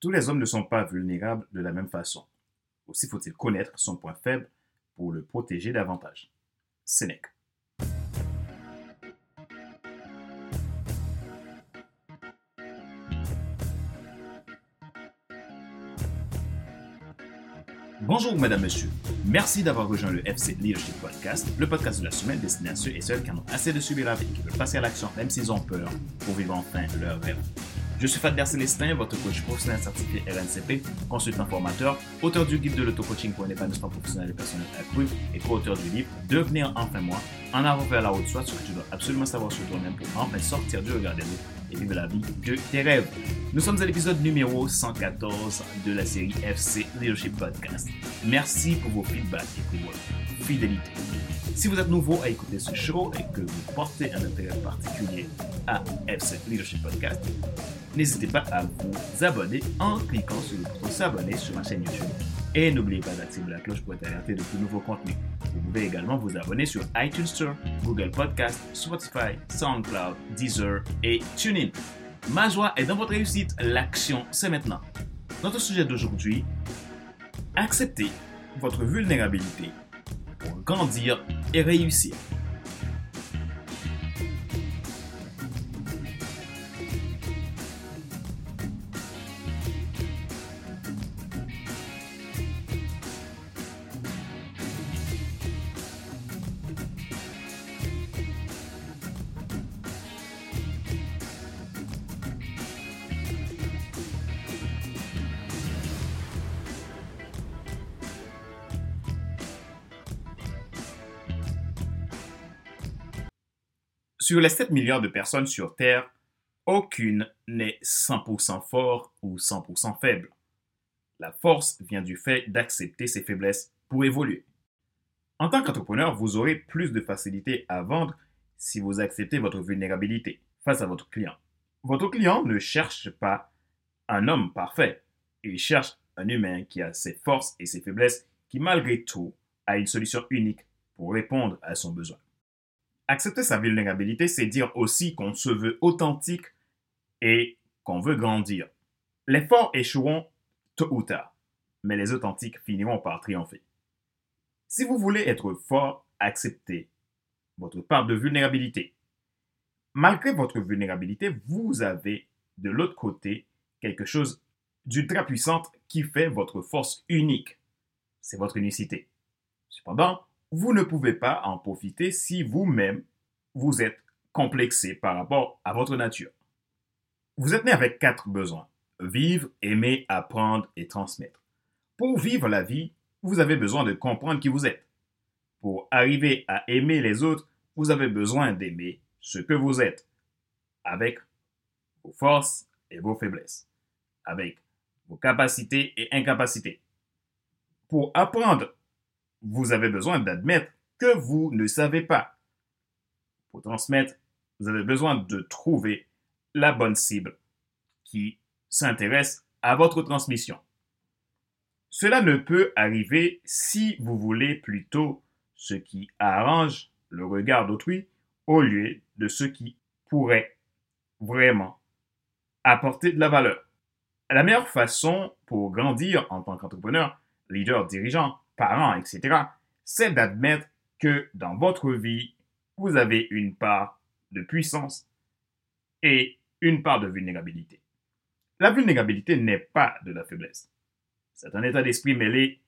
Tous les hommes ne sont pas vulnérables de la même façon. Aussi faut-il connaître son point faible pour le protéger davantage. Sénèque. Bonjour, madame, monsieur. Merci d'avoir rejoint le FC Leadership Podcast, le podcast de la semaine destiné à ceux et celles qui en ont assez de subir la vie et qui veulent passer à l'action même s'ils ont peur pour vivre enfin leur rêve. Je suis Fadler Célestin, votre coach professionnel certifié RNCP, consultant formateur, auteur du guide de l'auto-coaching pour un épanouissement professionnel et personnel accru et co-auteur du livre Devenir enfin moi, en avant vers la haute soit, ce que tu dois absolument savoir sur toi-même pour enfin sortir du regard des autres et vivre la vie de tes rêves. Nous sommes à l'épisode numéro 114 de la série FC Leadership Podcast. Merci pour vos feedbacks et pour votre fidélité. Si vous êtes nouveau à écouter ce show et que vous portez un intérêt particulier à FC Leadership Podcast, n'hésitez pas à vous abonner en cliquant sur le bouton s'abonner sur ma chaîne YouTube. Et n'oubliez pas d'activer la cloche pour être alerté de tout nouveau contenu. Vous pouvez également vous abonner sur iTunes Store, Google Podcast, Spotify, SoundCloud, Deezer et TuneIn. Ma joie est dans votre réussite. L'action, c'est maintenant. Notre sujet d'aujourd'hui, acceptez votre vulnérabilité pour grandir et réussir. Sur les 7 milliards de personnes sur Terre, aucune n'est 100% fort ou 100% faible. La force vient du fait d'accepter ses faiblesses pour évoluer. En tant qu'entrepreneur, vous aurez plus de facilité à vendre si vous acceptez votre vulnérabilité face à votre client. Votre client ne cherche pas un homme parfait, il cherche un humain qui a ses forces et ses faiblesses, qui malgré tout a une solution unique pour répondre à son besoin. Accepter sa vulnérabilité, c'est dire aussi qu'on se veut authentique et qu'on veut grandir. Les forts échoueront tôt ou tard, mais les authentiques finiront par triompher. Si vous voulez être fort, acceptez votre part de vulnérabilité. Malgré votre vulnérabilité, vous avez de l'autre côté quelque chose d'ultra puissante qui fait votre force unique. C'est votre unicité. Cependant, vous ne pouvez pas en profiter si vous-même vous êtes complexé par rapport à votre nature. Vous êtes né avec quatre besoins. Vivre, aimer, apprendre et transmettre. Pour vivre la vie, vous avez besoin de comprendre qui vous êtes. Pour arriver à aimer les autres, vous avez besoin d'aimer ce que vous êtes, avec vos forces et vos faiblesses, avec vos capacités et incapacités. Pour apprendre vous avez besoin d'admettre que vous ne savez pas. Pour transmettre, vous avez besoin de trouver la bonne cible qui s'intéresse à votre transmission. Cela ne peut arriver si vous voulez plutôt ce qui arrange le regard d'autrui au lieu de ce qui pourrait vraiment apporter de la valeur. La meilleure façon pour grandir en tant qu'entrepreneur, leader, dirigeant, parents, etc., c'est d'admettre que dans votre vie, vous avez une part de puissance et une part de vulnérabilité. La vulnérabilité n'est pas de la faiblesse. C'est un état d'esprit mêlé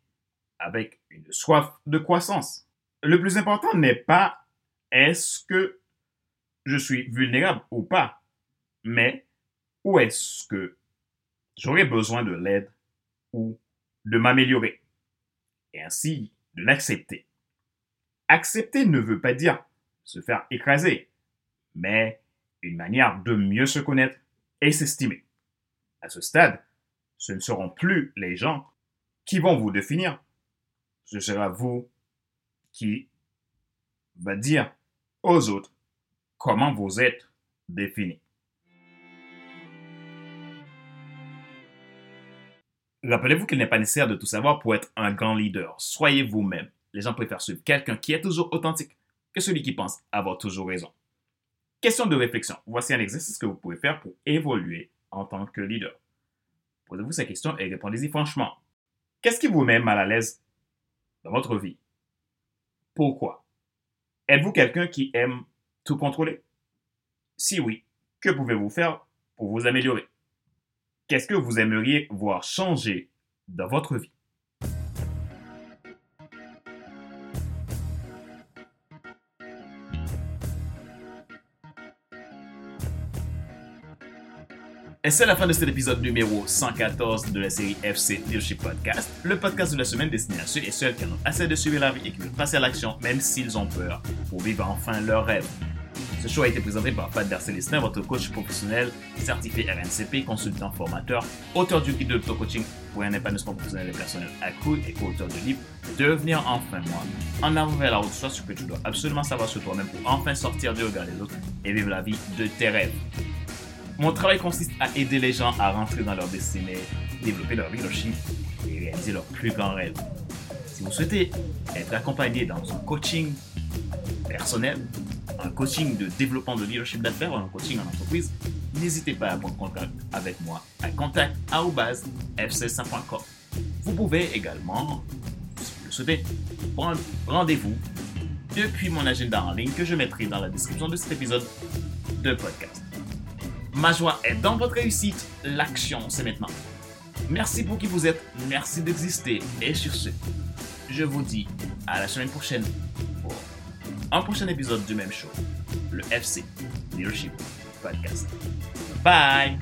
avec une soif de croissance. Le plus important n'est pas est-ce que je suis vulnérable ou pas, mais où est-ce que j'aurais besoin de l'aide ou de m'améliorer et ainsi de l'accepter. Accepter ne veut pas dire se faire écraser, mais une manière de mieux se connaître et s'estimer. À ce stade, ce ne seront plus les gens qui vont vous définir, ce sera vous qui va dire aux autres comment vous êtes défini. Rappelez-vous qu'il n'est pas nécessaire de tout savoir pour être un grand leader. Soyez vous-même. Les gens préfèrent suivre quelqu'un qui est toujours authentique que celui qui pense avoir toujours raison. Question de réflexion. Voici un exercice que vous pouvez faire pour évoluer en tant que leader. Posez-vous ces questions et répondez-y franchement. Qu'est-ce qui vous met mal à l'aise dans votre vie? Pourquoi? Êtes-vous quelqu'un qui aime tout contrôler? Si oui, que pouvez-vous faire pour vous améliorer? Qu'est-ce que vous aimeriez voir changer dans votre vie? Et c'est la fin de cet épisode numéro 114 de la série FC Leadership Podcast, le podcast de la semaine destiné à ceux et celles qui en ont assez de suivre la vie et qui veulent passer à l'action même s'ils ont peur pour vivre enfin leur rêve. Ce show a été présenté par Pat Darcelistin, votre coach professionnel, certifié RNCP, consultant formateur, auteur du guide de coaching pour un épanouissement professionnel et personnel accru et co-auteur du livre Devenir enfin moi. En avant vers la route, soit ce que tu dois absolument savoir sur toi-même pour enfin sortir du regard des autres et vivre la vie de tes rêves. Mon travail consiste à aider les gens à rentrer dans leur destinée, développer leur leadership et réaliser leurs plus grands rêves. Si vous souhaitez être accompagné dans un coaching personnel, un coaching de développement de leadership d'affaires ou un coaching en entreprise, n'hésitez pas à prendre contact avec moi à contact.fc5.com. Vous pouvez également, si vous le souhaitez, prendre rendez-vous depuis mon agenda en ligne que je mettrai dans la description de cet épisode de podcast. Ma joie est dans votre réussite. L'action, c'est maintenant. Merci pour qui vous êtes. Merci d'exister. Et sur ce, je vous dis à la semaine prochaine un prochain épisode du même show, le FC Leadership Podcast. Bye!